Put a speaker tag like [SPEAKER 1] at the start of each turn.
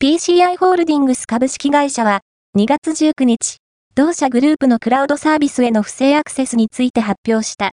[SPEAKER 1] PCI ホールディングス株式会社は2月19日、同社グループのクラウドサービスへの不正アクセスについて発表した。